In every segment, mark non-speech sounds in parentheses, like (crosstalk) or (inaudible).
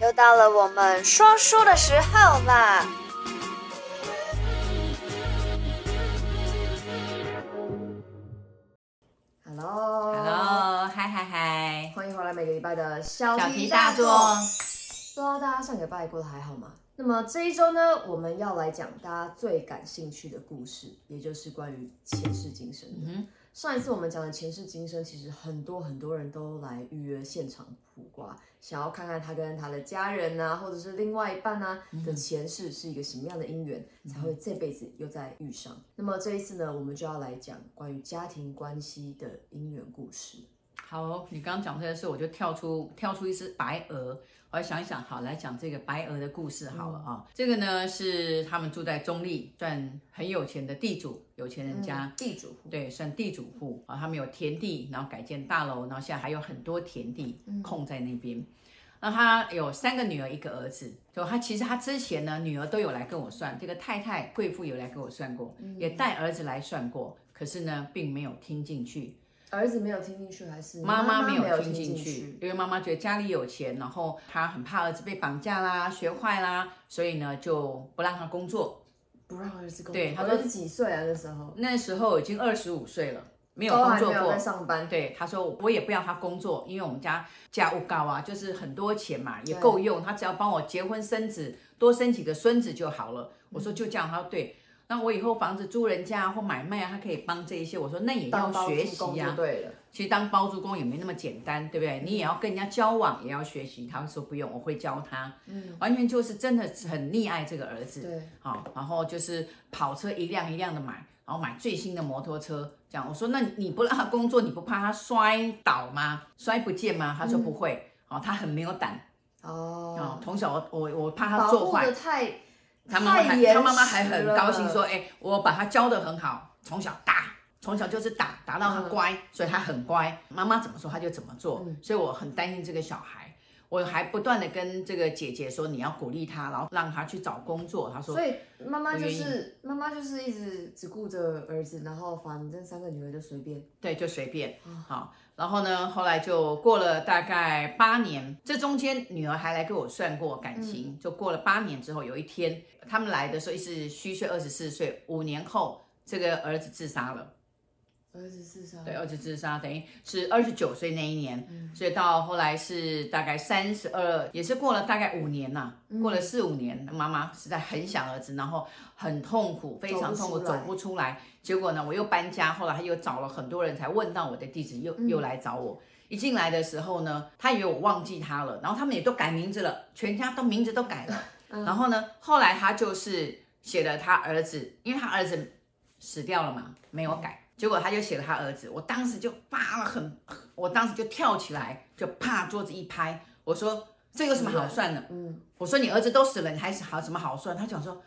又到了我们说书的时候啦！Hello，Hello，嗨嗨嗨！欢迎回来每个礼拜的小题大做。不知道大家上个礼拜过得还好吗？那么这一周呢，我们要来讲大家最感兴趣的故事，也就是关于前世今生。嗯上一次我们讲的前世今生，其实很多很多人都来预约现场卜卦，想要看看他跟他的家人啊，或者是另外一半啊的前世是一个什么样的姻缘，才会这辈子又再遇上。那么这一次呢，我们就要来讲关于家庭关系的姻缘故事。好，你刚刚讲这个事，我就跳出跳出一只白鹅。我想一想，好，来讲这个白鹅的故事好了啊。这个呢是他们住在中立，算很有钱的地主，有钱人家，嗯、地主户，对，算地主户啊、哦。他们有田地，然后改建大楼，然后现在还有很多田地空在那边。嗯、那他有三个女儿，一个儿子。就他其实他之前呢，女儿都有来跟我算，这个太太贵妇有来跟我算过，嗯、也带儿子来算过，可是呢，并没有听进去。儿子没有听进去，还是妈妈没有听进去？因为妈妈觉得家里有钱，然后她很怕儿子被绑架啦、学坏啦，所以呢就不让他工作，不让儿子工作。对，他说是几岁啊？那时候那时候已经二十五岁了，没有工作过，在上班。对，他说我也不要他工作，因为我们家家务高啊，就是很多钱嘛，也够用。他只要帮我结婚生子，多生几个孙子就好了。我说就这样，他说对。那我以后房子租人家或买卖啊，他可以帮这一些。我说那也要学习呀、啊。对了，其实当包租公也没那么简单，对不对？你也要跟人家交往，也要学习。他说不用，我会教他。嗯，完全就是真的很溺爱这个儿子。对，好，然后就是跑车一辆一辆的买，然后买最新的摩托车。这样我说，那你不让他工作，你不怕他摔倒吗？摔不见吗？他说不会。哦、嗯，他很没有胆。哦，从小我我我怕他做坏。太。他妈妈还，他妈妈还很高兴说：“哎，我把他教得很好，从小打，从小就是打，打到他乖，嗯、所以他很乖。妈妈怎么说他就怎么做，嗯、所以我很担心这个小孩。我还不断的跟这个姐姐说，你要鼓励她，然后让她去找工作。她说，所以妈妈就是妈妈就是一直只顾着儿子，然后反正三个女儿就随便，对，就随便，嗯、好。”然后呢，后来就过了大概八年，这中间女儿还来给我算过感情。嗯、就过了八年之后，有一天他们来的时候是虚岁二十四岁，五年后这个儿子自杀了。儿子自杀，对，儿子自杀，等于是二十九岁那一年，嗯、所以到后来是大概三十二，也是过了大概五年呐、啊，过了四五年，妈妈实在很想儿子，然后很痛苦，非常痛苦，走不，出来。结果呢，我又搬家，后来他又找了很多人才问到我的地址，又、嗯、又来找我。一进来的时候呢，他以为我忘记他了，然后他们也都改名字了，全家都名字都改了。(laughs) 嗯、然后呢，后来他就是写了他儿子，因为他儿子死掉了嘛，没有改。结果他就写了他儿子，我当时就发了很，我当时就跳起来，就啪桌子一拍，我说这有什么好算的？嗯，我说你儿子都死了，你还是好什么好算？他讲说，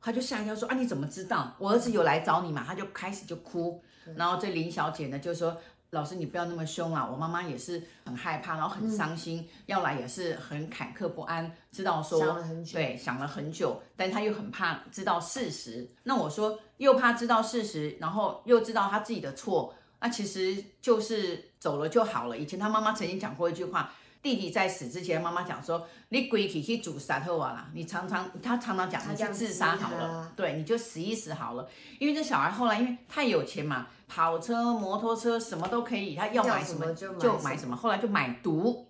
他就吓一跳说啊，你怎么知道？我儿子有来找你嘛？他就开始就哭，然后这林小姐呢就说。老师，你不要那么凶啊！我妈妈也是很害怕，然后很伤心，嗯、要来也是很坎坷不安，知道说想了很久，对，想了很久，但她又很怕知道事实。那我说又怕知道事实，然后又知道她自己的错，那其实就是走了就好了。以前她妈妈曾经讲过一句话。弟弟在死之前，妈妈讲说：“你归去去煮杀好啊啦！你常常他常常讲，你去自杀好了，对，你就死一死好了。因为这小孩后来因为太有钱嘛，跑车、摩托车什么都可以，他要买什么就买什么，后来就买毒。”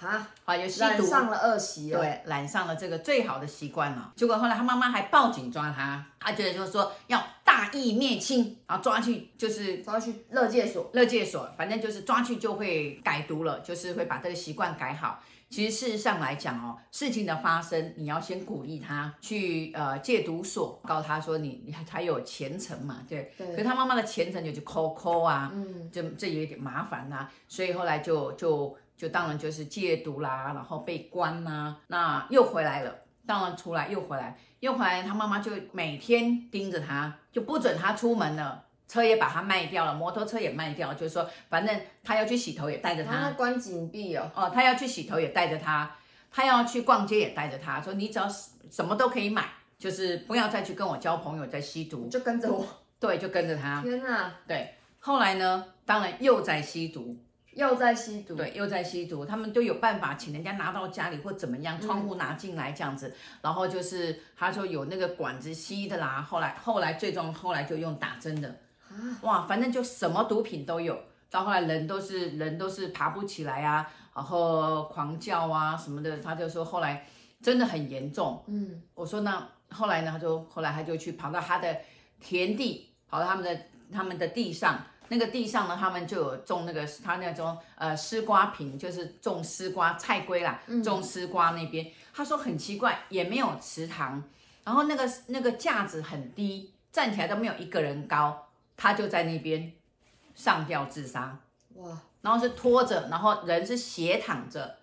哈，啊，有吸毒，染上了恶习，对，染上了这个最好的习惯了。结果后来他妈妈还报警抓他，他觉得就是说要大义灭亲，然后抓去就是抓去乐戒所，乐戒所，反正就是抓去就会改毒了，就是会把这个习惯改好。其实事实上来讲哦，事情的发生你要先鼓励他去呃戒毒所，告诉他说你你还有前程嘛，对。对。可是他妈妈的前程就去抠抠啊，嗯，这这有点麻烦啊，所以后来就就。就当然就是戒毒啦，然后被关呐、啊，那又回来了，当然出来又回来，又回来，他妈妈就每天盯着他，就不准他出门了，车也把他卖掉了，摩托车也卖掉，就是说反正他要去洗头也带着他，他关紧闭哦，哦，他要去洗头也带着他，他要去逛街也带着他，说你只要什么都可以买，就是不要再去跟我交朋友，在吸毒，就跟着我，对，就跟着他，天哪，对，后来呢，当然又在吸毒。又在吸毒，对，又在吸毒，他们都有办法请人家拿到家里或怎么样，窗户拿进来这样子，嗯、然后就是他说有那个管子吸的啦，后来后来最终后来就用打针的，啊、哇，反正就什么毒品都有，到后来人都是人都是爬不起来啊，然后狂叫啊什么的，他就说后来真的很严重，嗯，我说那后来呢，他就后来他就去跑到他的田地，跑到他们的他们的地上。那个地上呢，他们就有种那个他那种呃丝瓜坪，就是种丝瓜菜龟啦，种丝瓜那边。他说很奇怪，也没有池塘，然后那个那个架子很低，站起来都没有一个人高，他就在那边上吊自杀。哇！然后是拖着，然后人是斜躺着，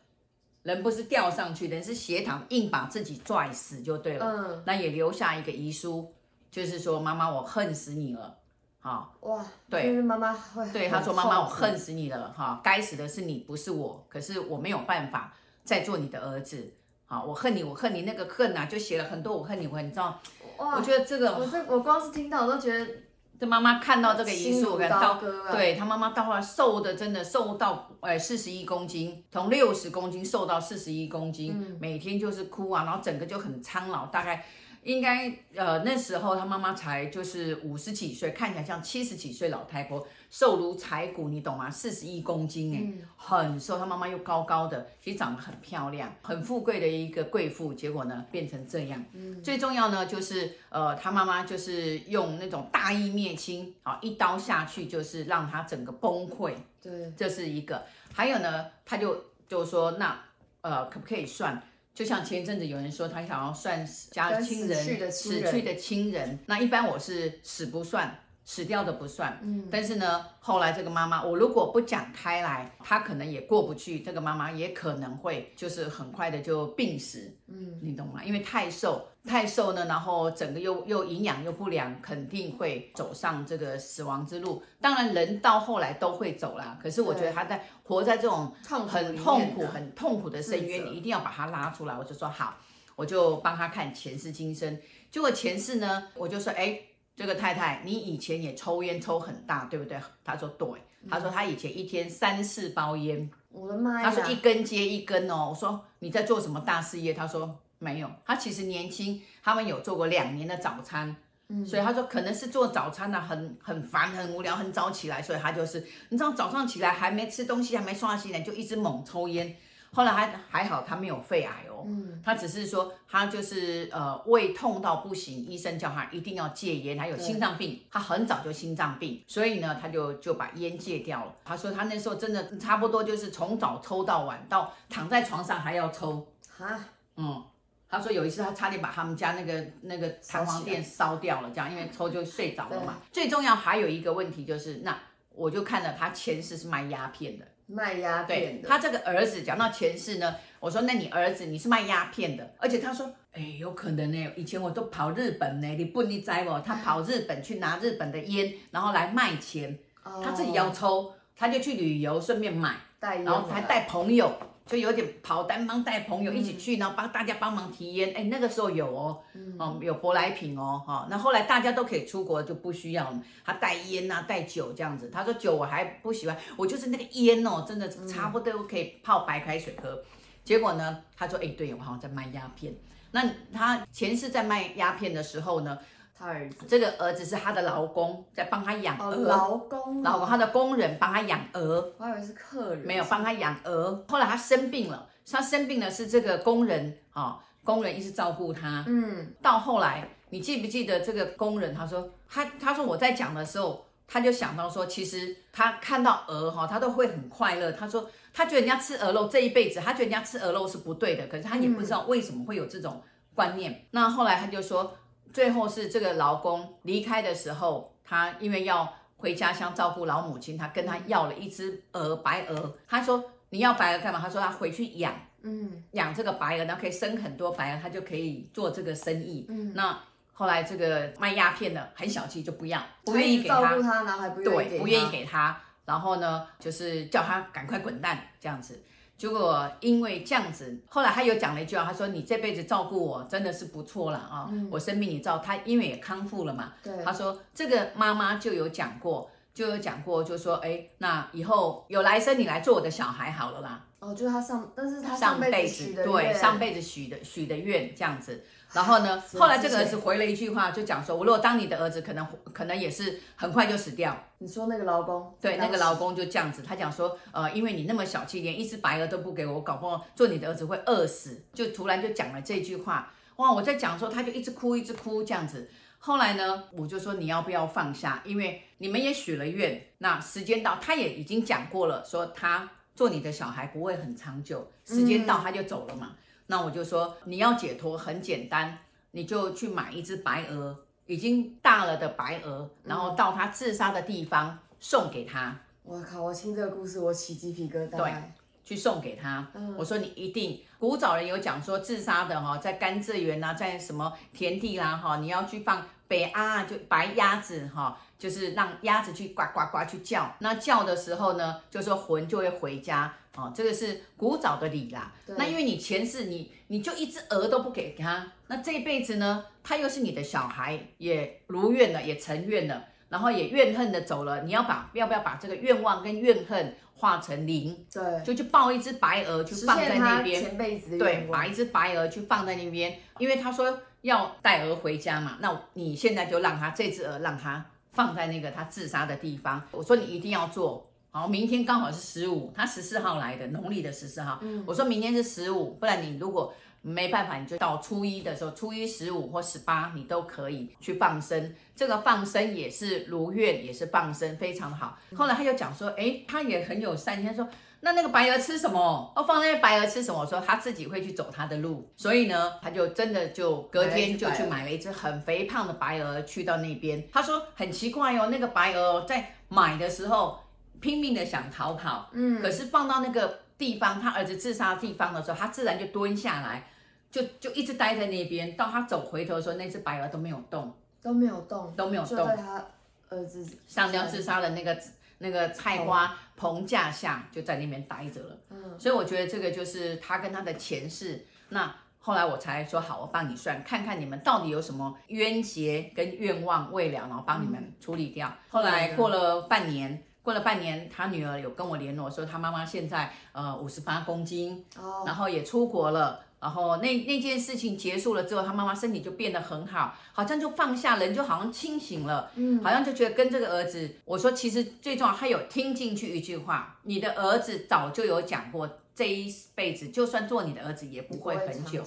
人不是吊上去，人是斜躺，硬把自己拽死就对了。嗯。那也留下一个遗书，就是说妈妈，我恨死你了。啊、哦、哇，对，妈妈会对他说：“妈妈，我恨死你了，哈，该死的是你，不是我。可是我没有办法再做你的儿子，好，我恨你，我恨你，那个恨啊，就写了很多我恨你，我恨你知道？哇，我觉得这个，我这我光是听到我都觉得，这妈妈看到这个遗书，我感到，对他妈妈到后来瘦的真的瘦到哎四十一公斤，从六十公斤瘦到四十一公斤，嗯，每天就是哭啊，然后整个就很苍老，大概。应该呃那时候他妈妈才就是五十几岁，看起来像七十几岁老太婆，瘦如柴骨，你懂吗？四十一公斤哎，嗯、很瘦。他妈妈又高高的，其实长得很漂亮，很富贵的一个贵妇。结果呢变成这样。嗯、最重要呢就是呃他妈妈就是用那种大义灭亲啊，一刀下去就是让他整个崩溃。对，这是一个。还有呢，他就就说那呃可不可以算？就像前一阵子有人说他想要算家亲人死去的亲人，死去的亲人，那一般我是死不算。死掉的不算，嗯，但是呢，后来这个妈妈，我如果不讲开来，她可能也过不去。这个妈妈也可能会就是很快的就病死，嗯，你懂吗？因为太瘦，太瘦呢，然后整个又又营养又不良，肯定会走上这个死亡之路。当然，人到后来都会走啦。可是我觉得他在活在这种很痛苦、很痛苦的深渊，你一定要把他拉出来。我就说好，我就帮他看前世今生。结果前世呢，我就说，哎。这个太太，你以前也抽烟抽很大，对不对？他说对，他说他以前一天三四包烟，我的妈呀！他说一根接一根哦。我说你在做什么大事业？他说没有，他其实年轻，他们有做过两年的早餐，嗯，所以他说可能是做早餐呢，很很烦很无聊，很早起来，所以他就是你知道早上起来还没吃东西，还没刷牙洗脸，就一直猛抽烟。后来还还好，他没有肺癌哦，嗯，他只是说他就是呃胃痛到不行，医生叫他一定要戒烟，还有心脏病，他很早就心脏病，所以呢，他就就把烟戒掉了。他说他那时候真的差不多就是从早抽到晚，到躺在床上还要抽啊，嗯，他说有一次他差点把他们家那个那个弹簧垫烧掉了，这样因为抽就睡着了嘛。最重要还有一个问题就是，那我就看了他前世是卖鸦片的。卖鸦片的，他这个儿子讲到前世呢，我说那你儿子你是卖鸦片的，而且他说，哎，有可能呢，以前我都跑日本呢，你不你摘我？他跑日本去拿日本的烟，然后来卖钱，他自己要抽，他就去旅游顺便买，然后还带朋友。就有点跑单帮带朋友一起去，然后帮大家帮忙提烟。哎，那个时候有哦，哦有舶来品哦，哈。那后来大家都可以出国，就不需要。他带烟啊，带酒这样子。他说酒我还不喜欢，我就是那个烟哦，真的差不多可以泡白开水喝。结果呢，他说，哎，对我好像在卖鸦片。那他前世在卖鸦片的时候呢？他儿子，这个儿子是他的劳工，在帮他养鹅。劳工，劳工，他的工人帮他养鹅。我以为是客人。没有帮他养鹅。后来他生病了，他生病了是这个工人啊，工人一直照顾他。嗯。到后来，你记不记得这个工人？他说他他说我在讲的时候，他就想到说，其实他看到鹅哈，他都会很快乐。他说他觉得人家吃鹅肉这一辈子，他觉得人家吃鹅肉是不对的，可是他也不知道为什么会有这种观念。那后来他就说。最后是这个劳工离开的时候，他因为要回家乡照顾老母亲，他跟他要了一只鹅，白鹅。他说：“你要白鹅干嘛？”他说：“他回去养，嗯，养这个白鹅，然后可以生很多白鹅，他就可以做这个生意。”嗯，那后来这个卖鸦片的很小气，就不要，不愿意给他，照顾他，然后还不愿意给他，对，不愿意给他。然后呢，就是叫他赶快滚蛋这样子。结果因为这样子，后来他又讲了一句话，他说：“你这辈子照顾我真的是不错了啊，嗯、我生病你照他，因为也康复了嘛。对”他说这个妈妈就有讲过，就有讲过，就说哎，那以后有来生你来做我的小孩好了啦。哦，就是他上，但是他上辈子对上辈子许的许的愿这样子。然后呢，后来这个儿子回了一句话，就讲说：“我如果当你的儿子，可能可能也是很快就死掉。”你说那个劳工？对，那个劳工就这样子，他讲说：“呃，因为你那么小气，连一只白鹅都不给我，搞不好做你的儿子会饿死。”就突然就讲了这句话。哇！我在讲的时候，他就一直哭，一直哭这样子。后来呢，我就说：“你要不要放下？因为你们也许了愿，那时间到，他也已经讲过了，说他做你的小孩不会很长久，时间到他就走了嘛。嗯”那我就说，你要解脱很简单，你就去买一只白鹅，已经大了的白鹅，然后到他自杀的地方送给他。我靠！我听这个故事，我起鸡皮疙瘩。对，去送给他。嗯，我说你一定，古早人有讲说自杀的哈，在甘蔗园呐，在什么田地啦哈，你要去放北鸭，就白鸭子哈。就是让鸭子去呱呱呱去叫，那叫的时候呢，就说魂就会回家哦，这个是古早的礼啦。那因为你前世你你就一只鹅都不给他，那这一辈子呢，他又是你的小孩，也如愿了，也成愿了，然后也怨恨的走了。你要把要不要把这个愿望跟怨恨化成零？对，就去抱一只白鹅，去放在那边。前辈子对，把一只白鹅去放在那边，因为他说要带鹅回家嘛，那你现在就让他这只鹅让他。放在那个他自杀的地方，我说你一定要做好，明天刚好是十五，他十四号来的，农历的十四号。嗯，我说明天是十五，不然你如果没办法，你就到初一的时候，初一十五或十八，你都可以去放生。这个放生也是如愿，也是放生，非常好。后来他就讲说，哎，他也很有善心，他说。那那个白鹅吃什么？哦，放那个白鹅吃什么？我说他自己会去走他的路，所以呢，他就真的就隔天就去买了一只很肥胖的白鹅去到那边。他说很奇怪哦，那个白鹅在买的时候拼命的想逃跑，嗯，可是放到那个地方，他儿子自杀的地方的时候，他自然就蹲下来，就就一直待在那边。到他走回头的时候，那只白鹅都没有动，都没有动，都没有动在。他儿子上吊自杀的那个。那个菜花棚架下就在那边待着了，嗯，所以我觉得这个就是他跟他的前世。那后来我才说好，我帮你算，看看你们到底有什么冤结跟愿望未了，然后帮你们处理掉。嗯、后来过了半年，过了半年，他女儿有跟我联络说，他妈妈现在呃五十八公斤，哦，然后也出国了。然后那那件事情结束了之后，他妈妈身体就变得很好，好像就放下人，就好像清醒了，嗯，好像就觉得跟这个儿子，我说其实最重要，他有听进去一句话，你的儿子早就有讲过，这一辈子就算做你的儿子也不会很久，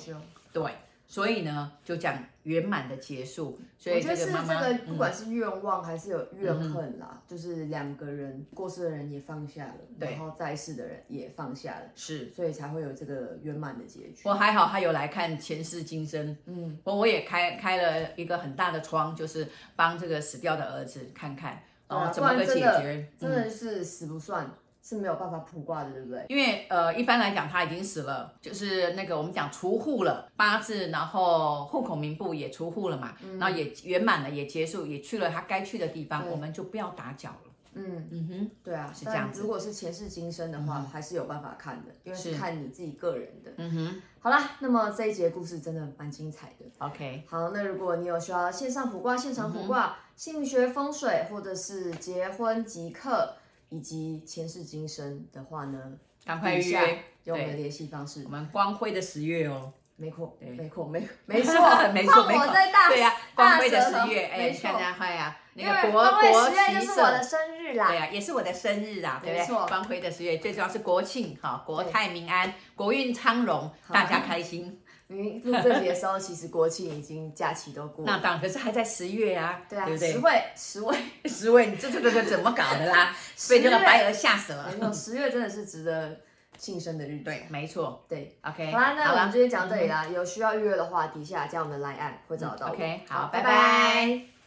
对。所以呢，就讲圆满的结束。所以我觉得是这个，不管是愿望还是有怨恨啦，嗯、就是两个人过世的人也放下了，然后在世的人也放下了，是，所以才会有这个圆满的结局。我还好，他有来看前世今生，嗯，我我也开开了一个很大的窗，就是帮这个死掉的儿子看看，然后怎么个解决，真的是死不算。嗯是没有办法卜卦的，对不对？因为呃，一般来讲他已经死了，就是那个我们讲除户了，八字，然后户口名簿也除户了嘛，嗯、然后也圆满了，也结束，也去了他该去的地方，我们就不要打搅了。嗯嗯哼，对啊，是这样子。如果是前世今生的话，嗯、还是有办法看的，因为是看你自己个人的。嗯哼，好啦，那么这一节故事真的蛮精彩的。OK，好，那如果你有需要线上卜卦、现场卜卦、姓名学、风水，或者是结婚吉课。以及前世今生的话呢，赶快预约，有我们的联系方式。我们光辉的十月哦，没错，没错，没 (laughs) 没错，没错，没错，对呀，光辉的十月，哎，大家好呀，那个国国十就是我的生日啦，对呀，也是我的生日啦，对不对？光辉的十月最主要是国庆，哈，国泰民安，国运昌隆，大家开心。你录这集的时候，其实国庆已经假期都过了。那当然，可是还在十月啊，对啊，对不对？十位，十位，(laughs) 十位，你这这这这怎么搞的啦？被这个白鹅吓死了。没错，十月真的是值得庆生的日子。对，没错。对，OK。好啦，那我们今天讲到这里啦。有需要预约的话，底下加我们的 LINE@ 会找到。OK，好，拜拜。